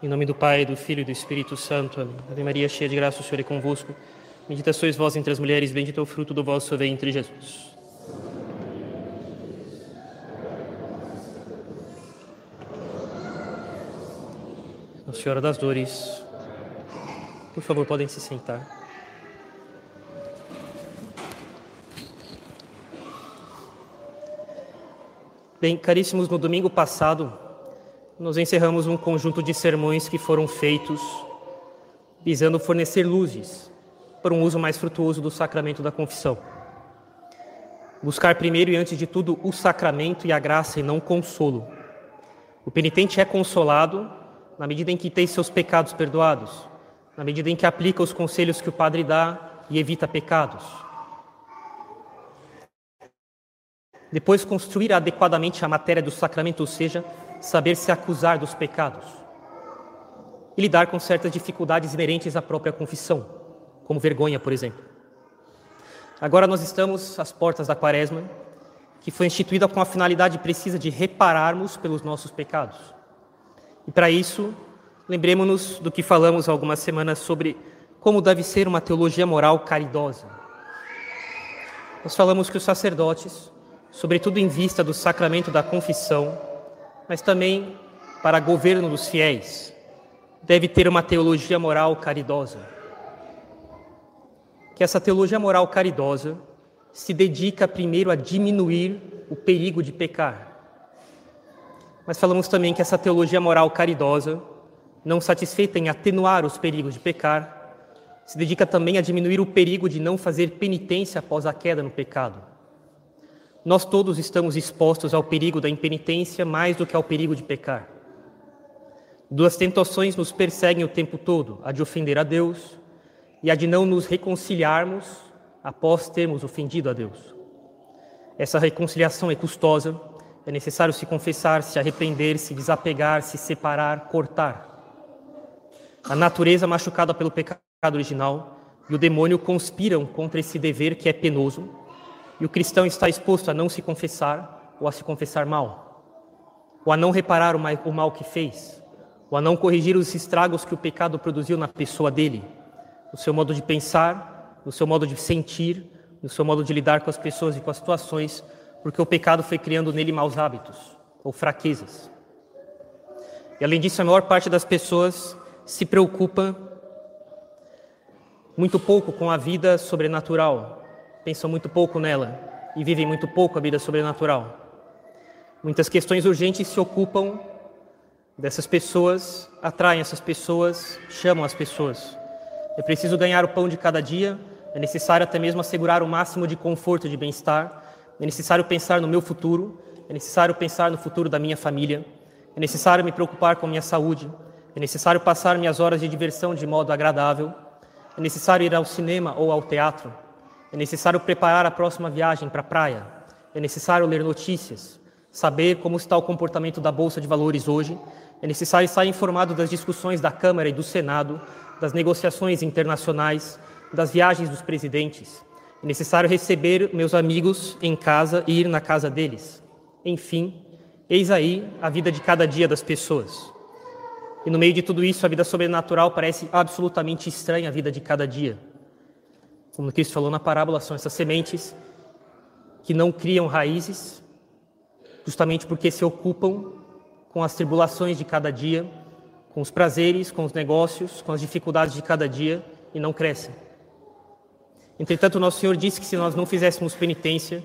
Em nome do Pai, do Filho e do Espírito Santo. Amém. Ave Maria, cheia de graça, o Senhor é convosco. Bendita sois vós entre as mulheres, bendito é o fruto do vosso ventre, Jesus. Nossa Senhora das Dores, por favor, podem se sentar. Bem, caríssimos, no domingo passado, nós encerramos um conjunto de sermões que foram feitos visando fornecer luzes para um uso mais frutuoso do sacramento da confissão. Buscar primeiro e antes de tudo o sacramento e a graça e não consolo. O penitente é consolado na medida em que tem seus pecados perdoados, na medida em que aplica os conselhos que o padre dá e evita pecados. Depois, construir adequadamente a matéria do sacramento, ou seja, saber se acusar dos pecados e lidar com certas dificuldades inerentes à própria confissão, como vergonha, por exemplo. Agora nós estamos às portas da Quaresma, que foi instituída com a finalidade precisa de repararmos pelos nossos pecados. E para isso, lembremos-nos do que falamos há algumas semanas sobre como deve ser uma teologia moral caridosa. Nós falamos que os sacerdotes, sobretudo em vista do sacramento da confissão, mas também para governo dos fiéis. Deve ter uma teologia moral caridosa. Que essa teologia moral caridosa se dedica primeiro a diminuir o perigo de pecar. Mas falamos também que essa teologia moral caridosa, não satisfeita em atenuar os perigos de pecar, se dedica também a diminuir o perigo de não fazer penitência após a queda no pecado. Nós todos estamos expostos ao perigo da impenitência mais do que ao perigo de pecar. Duas tentações nos perseguem o tempo todo: a de ofender a Deus e a de não nos reconciliarmos após termos ofendido a Deus. Essa reconciliação é custosa, é necessário se confessar, se arrepender, se desapegar, se separar, cortar. A natureza machucada pelo pecado original e o demônio conspiram contra esse dever que é penoso e o cristão está exposto a não se confessar ou a se confessar mal, ou a não reparar o mal que fez, ou a não corrigir os estragos que o pecado produziu na pessoa dele, no seu modo de pensar, no seu modo de sentir, no seu modo de lidar com as pessoas e com as situações, porque o pecado foi criando nele maus hábitos ou fraquezas. E além disso, a maior parte das pessoas se preocupa muito pouco com a vida sobrenatural, pensam muito pouco nela e vivem muito pouco a vida sobrenatural. Muitas questões urgentes se ocupam dessas pessoas, atraem essas pessoas, chamam as pessoas. É preciso ganhar o pão de cada dia, é necessário até mesmo assegurar o máximo de conforto e de bem-estar, é necessário pensar no meu futuro, é necessário pensar no futuro da minha família, é necessário me preocupar com minha saúde, é necessário passar minhas horas de diversão de modo agradável, é necessário ir ao cinema ou ao teatro, é necessário preparar a próxima viagem para a praia. É necessário ler notícias, saber como está o comportamento da Bolsa de Valores hoje. É necessário estar informado das discussões da Câmara e do Senado, das negociações internacionais, das viagens dos presidentes. É necessário receber meus amigos em casa e ir na casa deles. Enfim, eis aí a vida de cada dia das pessoas. E no meio de tudo isso, a vida sobrenatural parece absolutamente estranha à vida de cada dia. Como Cristo falou na parábola, são essas sementes que não criam raízes, justamente porque se ocupam com as tribulações de cada dia, com os prazeres, com os negócios, com as dificuldades de cada dia e não crescem. Entretanto, nosso Senhor disse que se nós não fizéssemos penitência,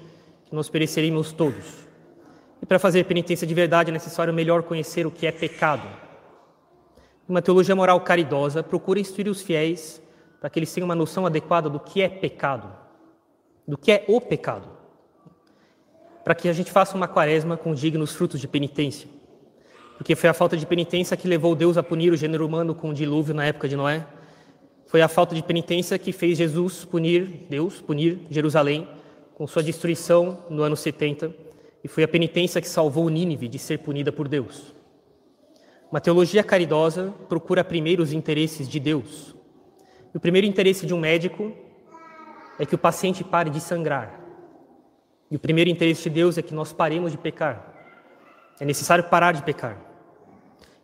nós pereceríamos todos. E para fazer penitência de verdade é necessário melhor conhecer o que é pecado. Uma teologia moral caridosa procura instruir os fiéis para que eles tenham uma noção adequada do que é pecado, do que é o pecado, para que a gente faça uma quaresma com dignos frutos de penitência. Porque foi a falta de penitência que levou Deus a punir o gênero humano com o dilúvio na época de Noé. Foi a falta de penitência que fez Jesus punir, Deus punir Jerusalém com sua destruição no ano 70. E foi a penitência que salvou Nínive de ser punida por Deus. Uma teologia caridosa procura primeiro os interesses de Deus, o primeiro interesse de um médico é que o paciente pare de sangrar. E o primeiro interesse de Deus é que nós paremos de pecar. É necessário parar de pecar.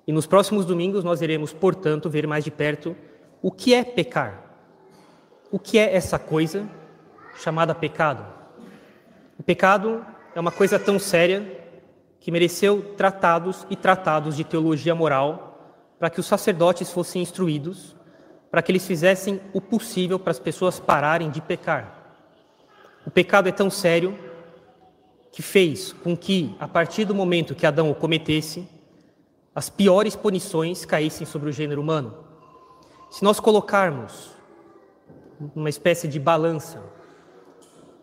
E nos próximos domingos nós iremos, portanto, ver mais de perto o que é pecar. O que é essa coisa chamada pecado? O pecado é uma coisa tão séria que mereceu tratados e tratados de teologia moral para que os sacerdotes fossem instruídos, para que eles fizessem o possível para as pessoas pararem de pecar. O pecado é tão sério que fez com que, a partir do momento que Adão o cometesse, as piores punições caíssem sobre o gênero humano. Se nós colocarmos uma espécie de balança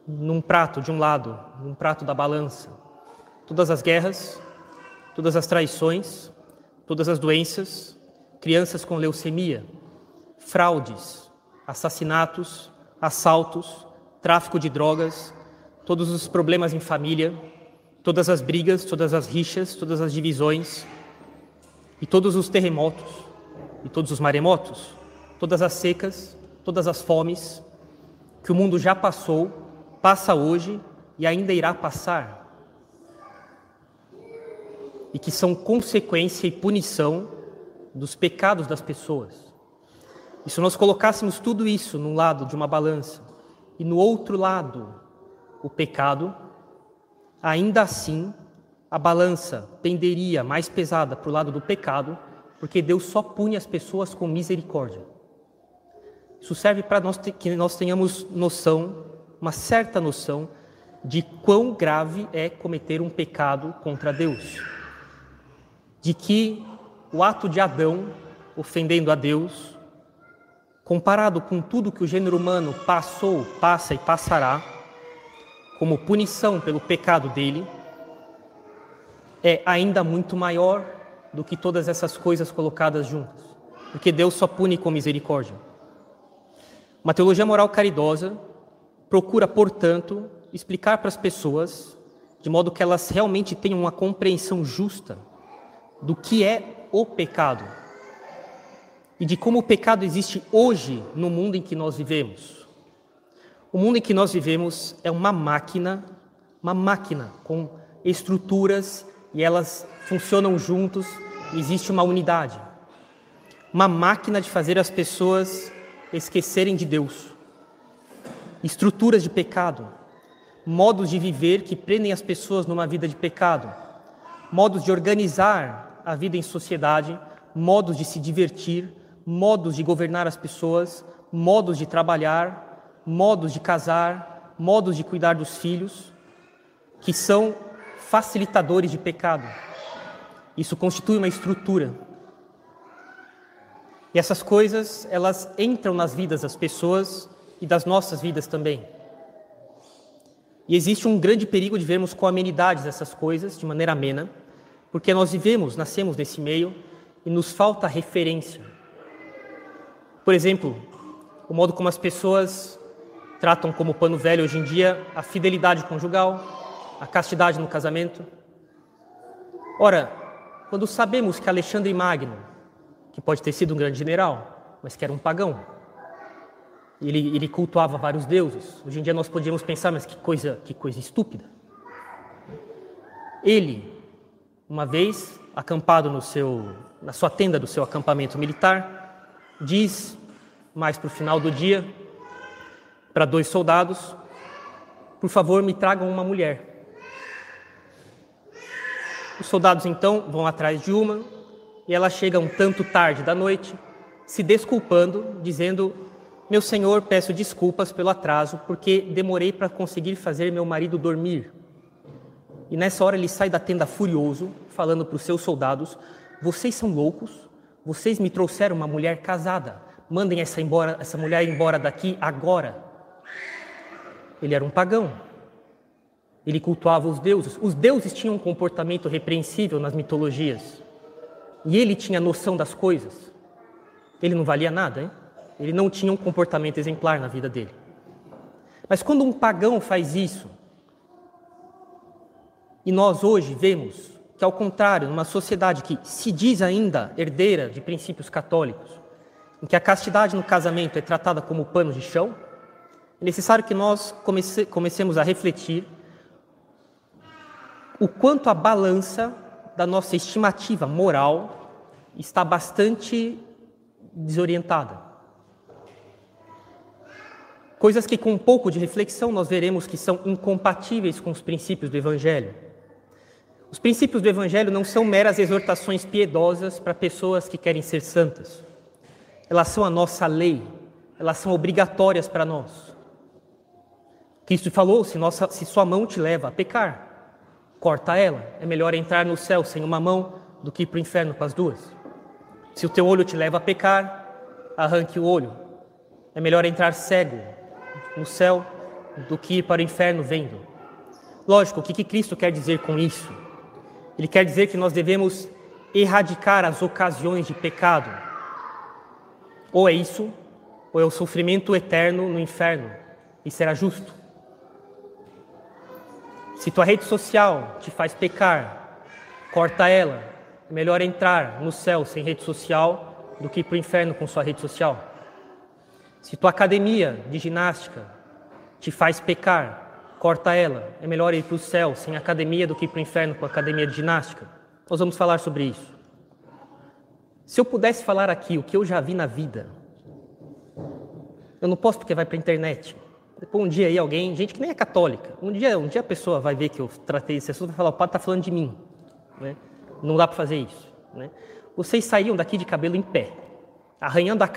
num prato de um lado, num prato da balança, todas as guerras, todas as traições, todas as doenças, crianças com leucemia, fraudes, assassinatos, assaltos, tráfico de drogas, todos os problemas em família, todas as brigas, todas as rixas, todas as divisões, e todos os terremotos, e todos os maremotos, todas as secas, todas as fomes que o mundo já passou, passa hoje e ainda irá passar, e que são consequência e punição dos pecados das pessoas. E se nós colocássemos tudo isso num lado de uma balança e no outro lado o pecado, ainda assim a balança penderia mais pesada para o lado do pecado, porque Deus só pune as pessoas com misericórdia. Isso serve para nós que nós tenhamos noção, uma certa noção, de quão grave é cometer um pecado contra Deus. De que o ato de Adão ofendendo a Deus, comparado com tudo que o gênero humano passou, passa e passará, como punição pelo pecado dele, é ainda muito maior do que todas essas coisas colocadas juntas, porque Deus só pune com misericórdia. Uma teologia moral caridosa procura, portanto, explicar para as pessoas, de modo que elas realmente tenham uma compreensão justa do que é o pecado e de como o pecado existe hoje no mundo em que nós vivemos. O mundo em que nós vivemos é uma máquina, uma máquina com estruturas e elas funcionam juntos, existe uma unidade. Uma máquina de fazer as pessoas esquecerem de Deus. Estruturas de pecado, modos de viver que prendem as pessoas numa vida de pecado, modos de organizar a vida em sociedade, modos de se divertir, modos de governar as pessoas, modos de trabalhar, modos de casar, modos de cuidar dos filhos, que são facilitadores de pecado. Isso constitui uma estrutura. E essas coisas, elas entram nas vidas das pessoas e das nossas vidas também. E existe um grande perigo de vermos com amenidades essas coisas de maneira amena, porque nós vivemos, nascemos nesse meio e nos falta referência. Por exemplo, o modo como as pessoas tratam como pano velho hoje em dia a fidelidade conjugal, a castidade no casamento. Ora, quando sabemos que Alexandre Magno, que pode ter sido um grande general, mas que era um pagão, ele, ele cultuava vários deuses. Hoje em dia nós podíamos pensar, mas que coisa, que coisa estúpida. Ele, uma vez acampado no seu, na sua tenda do seu acampamento militar, diz mais para o final do dia para dois soldados: Por favor, me tragam uma mulher. Os soldados então vão atrás de uma e ela chega um tanto tarde da noite, se desculpando, dizendo: Meu senhor, peço desculpas pelo atraso, porque demorei para conseguir fazer meu marido dormir. E nessa hora ele sai da tenda furioso, falando para os seus soldados: Vocês são loucos? Vocês me trouxeram uma mulher casada. Mandem essa, embora, essa mulher embora daqui agora. Ele era um pagão. Ele cultuava os deuses. Os deuses tinham um comportamento repreensível nas mitologias. E ele tinha noção das coisas. Ele não valia nada, hein? Ele não tinha um comportamento exemplar na vida dele. Mas quando um pagão faz isso, e nós hoje vemos que, ao contrário, numa sociedade que se diz ainda herdeira de princípios católicos, em que a castidade no casamento é tratada como pano de chão, é necessário que nós comece, comecemos a refletir o quanto a balança da nossa estimativa moral está bastante desorientada. Coisas que, com um pouco de reflexão, nós veremos que são incompatíveis com os princípios do Evangelho. Os princípios do Evangelho não são meras exortações piedosas para pessoas que querem ser santas. Elas são a nossa lei, elas são obrigatórias para nós. Cristo falou: se, nossa, se sua mão te leva a pecar, corta ela. É melhor entrar no céu sem uma mão do que ir para o inferno com as duas. Se o teu olho te leva a pecar, arranque o olho. É melhor entrar cego no céu do que ir para o inferno vendo. Lógico, o que, que Cristo quer dizer com isso? Ele quer dizer que nós devemos erradicar as ocasiões de pecado. Ou é isso, ou é o sofrimento eterno no inferno, e será justo. Se tua rede social te faz pecar, corta ela. É melhor entrar no céu sem rede social do que ir para o inferno com sua rede social. Se tua academia de ginástica te faz pecar, corta ela. É melhor ir para o céu sem academia do que ir para o inferno com academia de ginástica. Nós vamos falar sobre isso. Se eu pudesse falar aqui o que eu já vi na vida, eu não posso porque vai para a internet. Depois um dia aí alguém, gente que nem é católica, um dia, um dia a pessoa vai ver que eu tratei esse assunto e vai falar, o padre está falando de mim. Né? Não dá para fazer isso. Né? Vocês saíam daqui de cabelo em pé, arranhando a,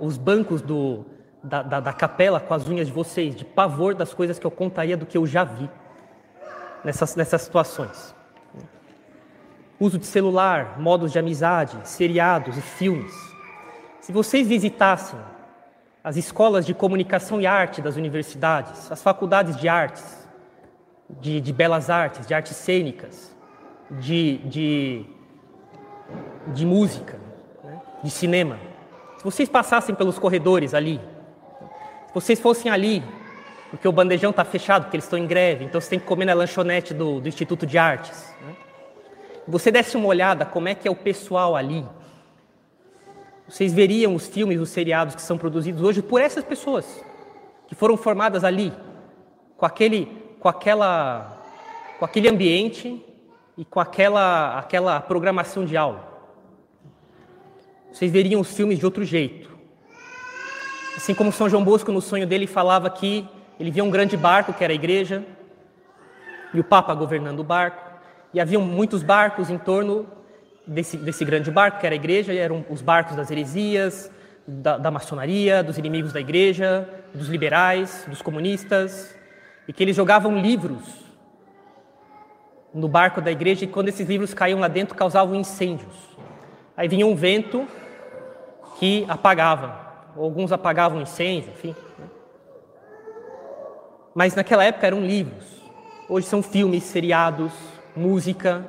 os bancos do, da, da, da, capela com as unhas de vocês, de pavor das coisas que eu contaria do que eu já vi nessas, nessas situações. Uso de celular, modos de amizade, seriados e filmes. Se vocês visitassem as escolas de comunicação e arte das universidades, as faculdades de artes, de, de belas artes, de artes cênicas, de, de, de música, né? de cinema. Se vocês passassem pelos corredores ali, se vocês fossem ali, porque o bandejão está fechado, porque eles estão em greve, então você tem que comer na lanchonete do, do Instituto de Artes. Né? Você desse uma olhada como é que é o pessoal ali, vocês veriam os filmes, os seriados que são produzidos hoje por essas pessoas que foram formadas ali, com aquele, com aquela, com aquele ambiente e com aquela, aquela programação de aula. Vocês veriam os filmes de outro jeito. Assim como São João Bosco, no sonho dele, falava que ele via um grande barco, que era a igreja, e o Papa governando o barco, e haviam muitos barcos em torno desse, desse grande barco, que era a igreja, eram os barcos das heresias, da, da maçonaria, dos inimigos da igreja, dos liberais, dos comunistas, e que eles jogavam livros no barco da igreja e quando esses livros caíam lá dentro causavam incêndios. Aí vinha um vento que apagava, alguns apagavam incêndio, enfim. Mas naquela época eram livros. Hoje são filmes, seriados, música,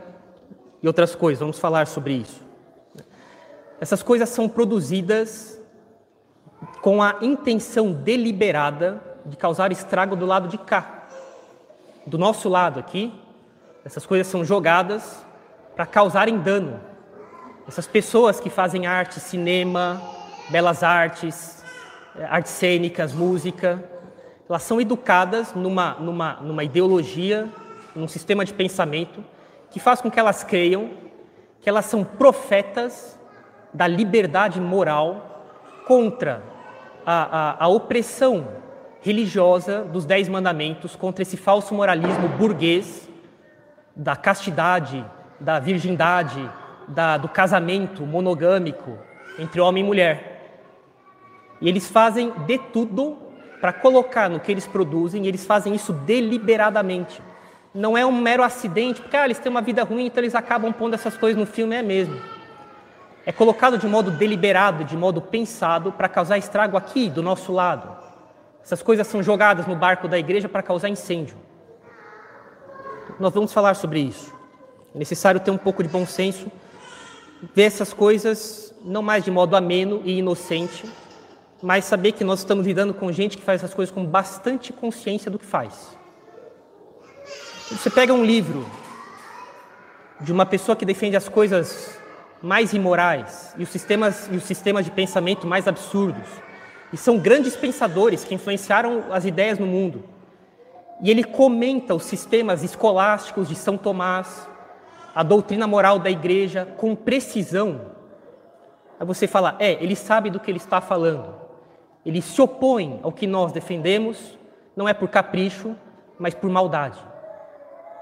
e outras coisas. Vamos falar sobre isso. Essas coisas são produzidas com a intenção deliberada de causar estrago do lado de cá. Do nosso lado aqui, essas coisas são jogadas para causarem dano. Essas pessoas que fazem arte, cinema, belas artes, eh, artes cênicas, música, elas são educadas numa, numa, numa ideologia, num sistema de pensamento que faz com que elas creiam que elas são profetas da liberdade moral contra a, a, a opressão religiosa dos Dez Mandamentos, contra esse falso moralismo burguês da castidade, da virgindade, da, do casamento monogâmico entre homem e mulher. E eles fazem de tudo para colocar no que eles produzem, e eles fazem isso deliberadamente não é um mero acidente, porque ah, eles têm uma vida ruim, então eles acabam pondo essas coisas no filme, é mesmo. É colocado de modo deliberado, de modo pensado, para causar estrago aqui, do nosso lado. Essas coisas são jogadas no barco da igreja para causar incêndio. Nós vamos falar sobre isso. É necessário ter um pouco de bom senso, ver essas coisas não mais de modo ameno e inocente, mas saber que nós estamos lidando com gente que faz essas coisas com bastante consciência do que faz. Você pega um livro de uma pessoa que defende as coisas mais imorais e os sistemas e os sistemas de pensamento mais absurdos. E são grandes pensadores que influenciaram as ideias no mundo. E ele comenta os sistemas escolásticos de São Tomás, a doutrina moral da igreja com precisão. Aí você fala, é, ele sabe do que ele está falando. Ele se opõe ao que nós defendemos, não é por capricho, mas por maldade.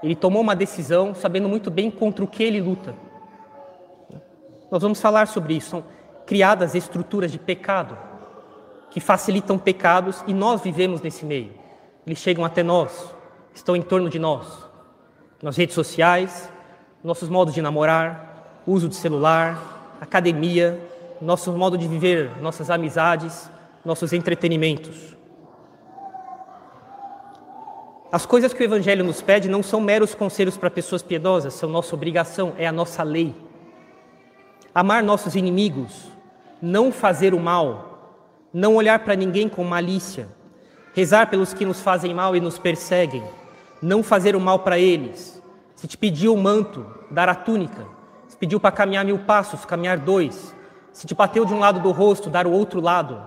Ele tomou uma decisão sabendo muito bem contra o que ele luta. Nós vamos falar sobre isso. São criadas estruturas de pecado que facilitam pecados e nós vivemos nesse meio. Eles chegam até nós, estão em torno de nós, nas redes sociais, nossos modos de namorar, uso de celular, academia, nosso modo de viver, nossas amizades, nossos entretenimentos. As coisas que o Evangelho nos pede não são meros conselhos para pessoas piedosas, são nossa obrigação, é a nossa lei. Amar nossos inimigos, não fazer o mal, não olhar para ninguém com malícia, rezar pelos que nos fazem mal e nos perseguem, não fazer o mal para eles. Se te pediu o manto, dar a túnica. Se pediu para caminhar mil passos, caminhar dois. Se te bateu de um lado do rosto, dar o outro lado.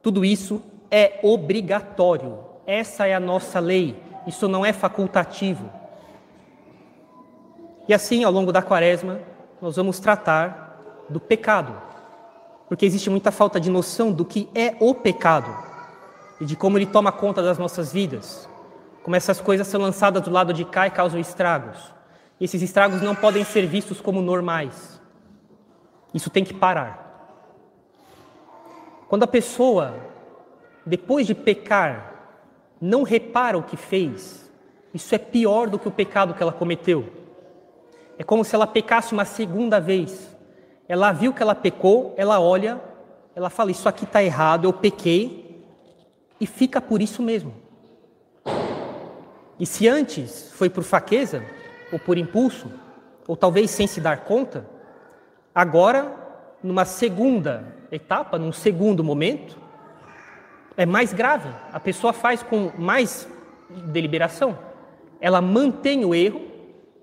Tudo isso é obrigatório. Essa é a nossa lei. Isso não é facultativo. E assim, ao longo da quaresma, nós vamos tratar do pecado. Porque existe muita falta de noção do que é o pecado e de como ele toma conta das nossas vidas. Como essas coisas são lançadas do lado de cá e causam estragos. E esses estragos não podem ser vistos como normais. Isso tem que parar. Quando a pessoa, depois de pecar, não repara o que fez, isso é pior do que o pecado que ela cometeu. É como se ela pecasse uma segunda vez. Ela viu que ela pecou, ela olha, ela fala: Isso aqui está errado, eu pequei, e fica por isso mesmo. E se antes foi por fraqueza, ou por impulso, ou talvez sem se dar conta, agora, numa segunda etapa, num segundo momento, é mais grave. A pessoa faz com mais deliberação. Ela mantém o erro,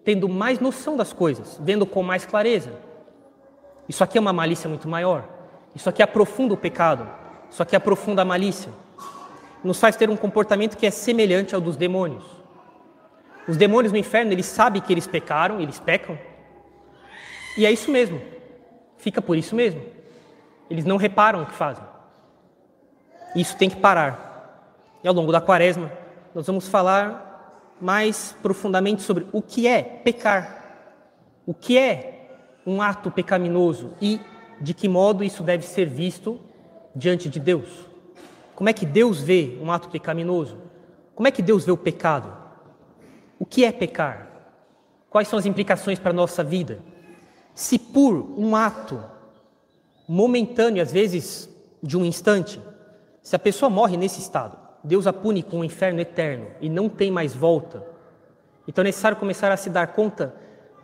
tendo mais noção das coisas, vendo com mais clareza. Isso aqui é uma malícia muito maior. Isso aqui aprofunda o pecado. Isso aqui aprofunda a malícia. Nos faz ter um comportamento que é semelhante ao dos demônios. Os demônios no inferno, eles sabem que eles pecaram, eles pecam. E é isso mesmo. Fica por isso mesmo. Eles não reparam o que fazem. Isso tem que parar. E ao longo da quaresma, nós vamos falar mais profundamente sobre o que é pecar. O que é um ato pecaminoso e de que modo isso deve ser visto diante de Deus. Como é que Deus vê um ato pecaminoso? Como é que Deus vê o pecado? O que é pecar? Quais são as implicações para a nossa vida? Se por um ato momentâneo, às vezes de um instante. Se a pessoa morre nesse estado, Deus a pune com um inferno eterno e não tem mais volta. Então é necessário começar a se dar conta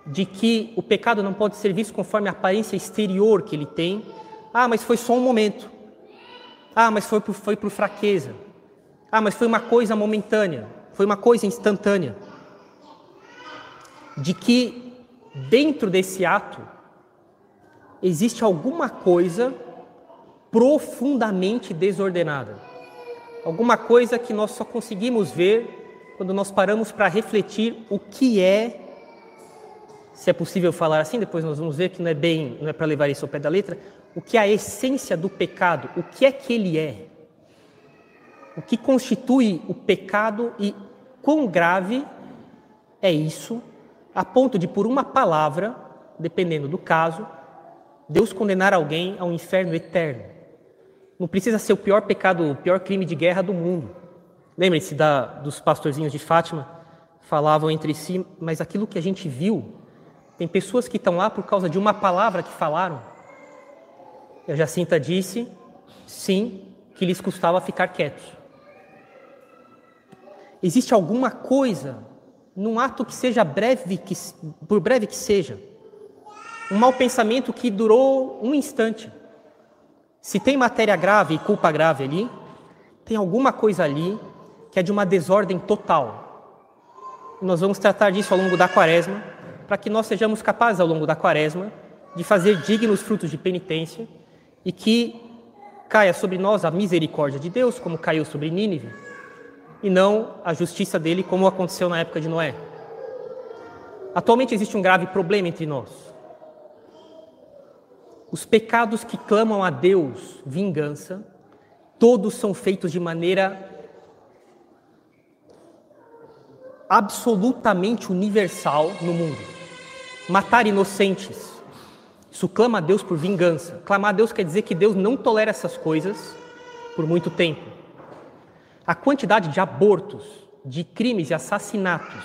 de que o pecado não pode ser visto conforme a aparência exterior que ele tem. Ah, mas foi só um momento. Ah, mas foi por, foi por fraqueza. Ah, mas foi uma coisa momentânea. Foi uma coisa instantânea. De que dentro desse ato existe alguma coisa profundamente desordenada. Alguma coisa que nós só conseguimos ver quando nós paramos para refletir o que é, se é possível falar assim, depois nós vamos ver que não é bem, não é para levar isso ao pé da letra, o que é a essência do pecado, o que é que ele é. O que constitui o pecado e quão grave é isso, a ponto de por uma palavra, dependendo do caso, Deus condenar alguém ao inferno eterno. Não precisa ser o pior pecado, o pior crime de guerra do mundo. Lembre-se dos pastorzinhos de Fátima, falavam entre si, mas aquilo que a gente viu, tem pessoas que estão lá por causa de uma palavra que falaram. E a Jacinta disse, sim, que lhes custava ficar quietos. Existe alguma coisa num ato que seja breve, que, por breve que seja, um mau pensamento que durou um instante. Se tem matéria grave e culpa grave ali, tem alguma coisa ali que é de uma desordem total. Nós vamos tratar disso ao longo da quaresma, para que nós sejamos capazes ao longo da quaresma de fazer dignos frutos de penitência e que caia sobre nós a misericórdia de Deus, como caiu sobre Nínive, e não a justiça dele, como aconteceu na época de Noé. Atualmente existe um grave problema entre nós Os pecados que clamam a Deus vingança, todos são feitos de maneira absolutamente universal no mundo. Matar inocentes, isso clama a Deus por vingança. Clamar a Deus quer dizer que Deus não tolera essas coisas por muito tempo. A quantidade de abortos, de crimes e assassinatos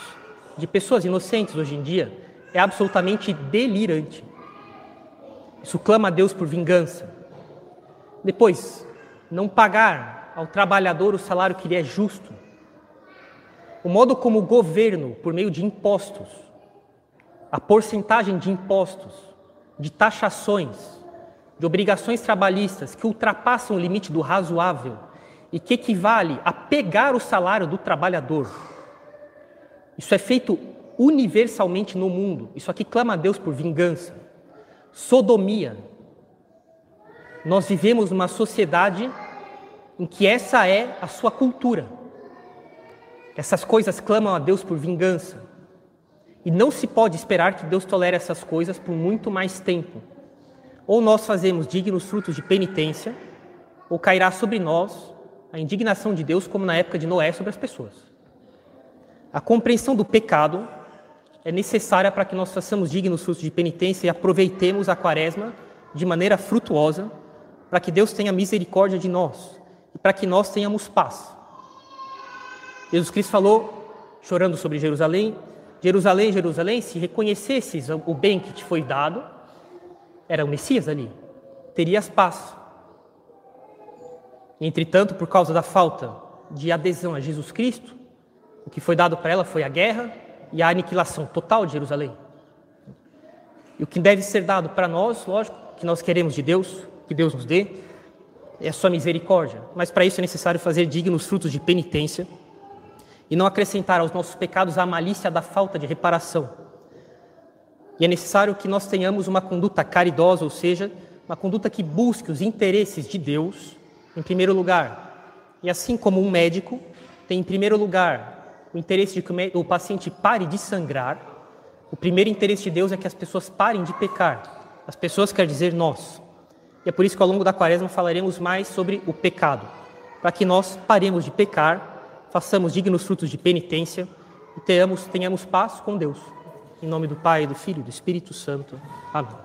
de pessoas inocentes hoje em dia é absolutamente delirante. Isso clama a Deus por vingança. Depois, não pagar ao trabalhador o salário que lhe é justo. O modo como o governo, por meio de impostos, a porcentagem de impostos, de taxações, de obrigações trabalhistas que ultrapassam o limite do razoável e que equivale a pegar o salário do trabalhador. Isso é feito universalmente no mundo. Isso aqui clama a Deus por vingança. Sodomia. Nós vivemos numa sociedade em que essa é a sua cultura. Essas coisas clamam a Deus por vingança. E não se pode esperar que Deus tolere essas coisas por muito mais tempo. Ou nós fazemos dignos frutos de penitência, ou cairá sobre nós a indignação de Deus, como na época de Noé sobre as pessoas. A compreensão do pecado é necessária para que nós façamos dignos frutos de penitência e aproveitemos a quaresma de maneira frutuosa, para que Deus tenha misericórdia de nós e para que nós tenhamos paz. Jesus Cristo falou, chorando sobre Jerusalém, Jerusalém, Jerusalém, se reconhecesses o bem que te foi dado, era o Messias ali, terias paz. Entretanto, por causa da falta de adesão a Jesus Cristo, o que foi dado para ela foi a guerra e a aniquilação total de Jerusalém. E o que deve ser dado para nós, lógico, que nós queremos de Deus, que Deus nos dê, é a sua misericórdia. Mas para isso é necessário fazer dignos frutos de penitência e não acrescentar aos nossos pecados a malícia da falta de reparação. E é necessário que nós tenhamos uma conduta caridosa, ou seja, uma conduta que busque os interesses de Deus em primeiro lugar. E assim como um médico tem em primeiro lugar o interesse de que o paciente pare de sangrar, o primeiro interesse de Deus é que as pessoas parem de pecar. As pessoas quer dizer nós. E é por isso que ao longo da quaresma falaremos mais sobre o pecado, para que nós paremos de pecar façamos dignos frutos de penitência e tenhamos, tenhamos paz com Deus. Em nome do Pai, do Filho e do Espírito Santo. Amém.